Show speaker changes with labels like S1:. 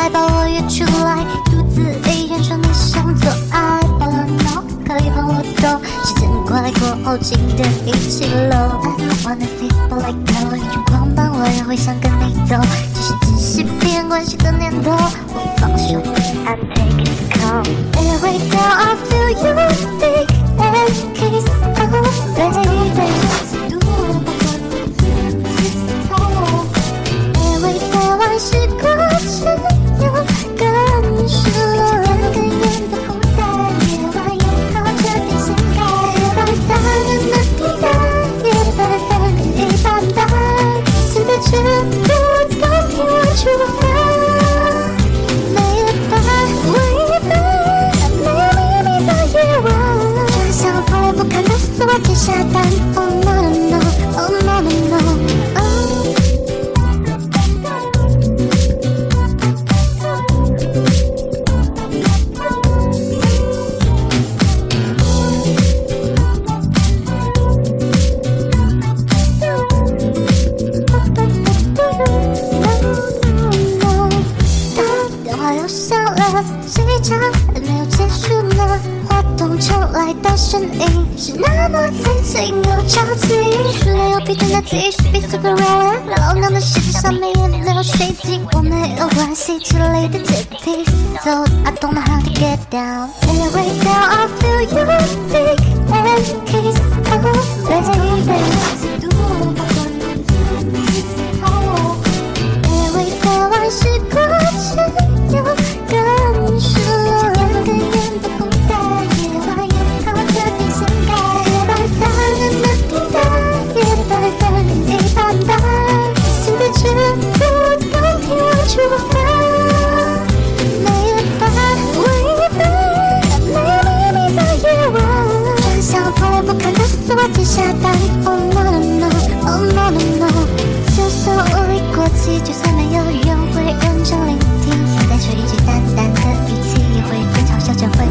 S1: 来把我约出来，独自一人说你想做爱，好了 no，可以放我走，时间快过后，请等一起喽。I don't wanna see but like no，一种狂奔，我也会想跟你走，只是只是变关系的念头，我放手，I'm 电话又响了，这一场还没有结束呢。话筒传来的声音是那么刺激又着急，塑料有皮的那 T 恤比 Super Red，老娘的鞋子上没有没有水晶，我没有关系之类的洁癖。So I don't know how to get down. Every day I feel 就算没有人会认真聆听现在说一句淡淡的语气也会跟嘲笑将会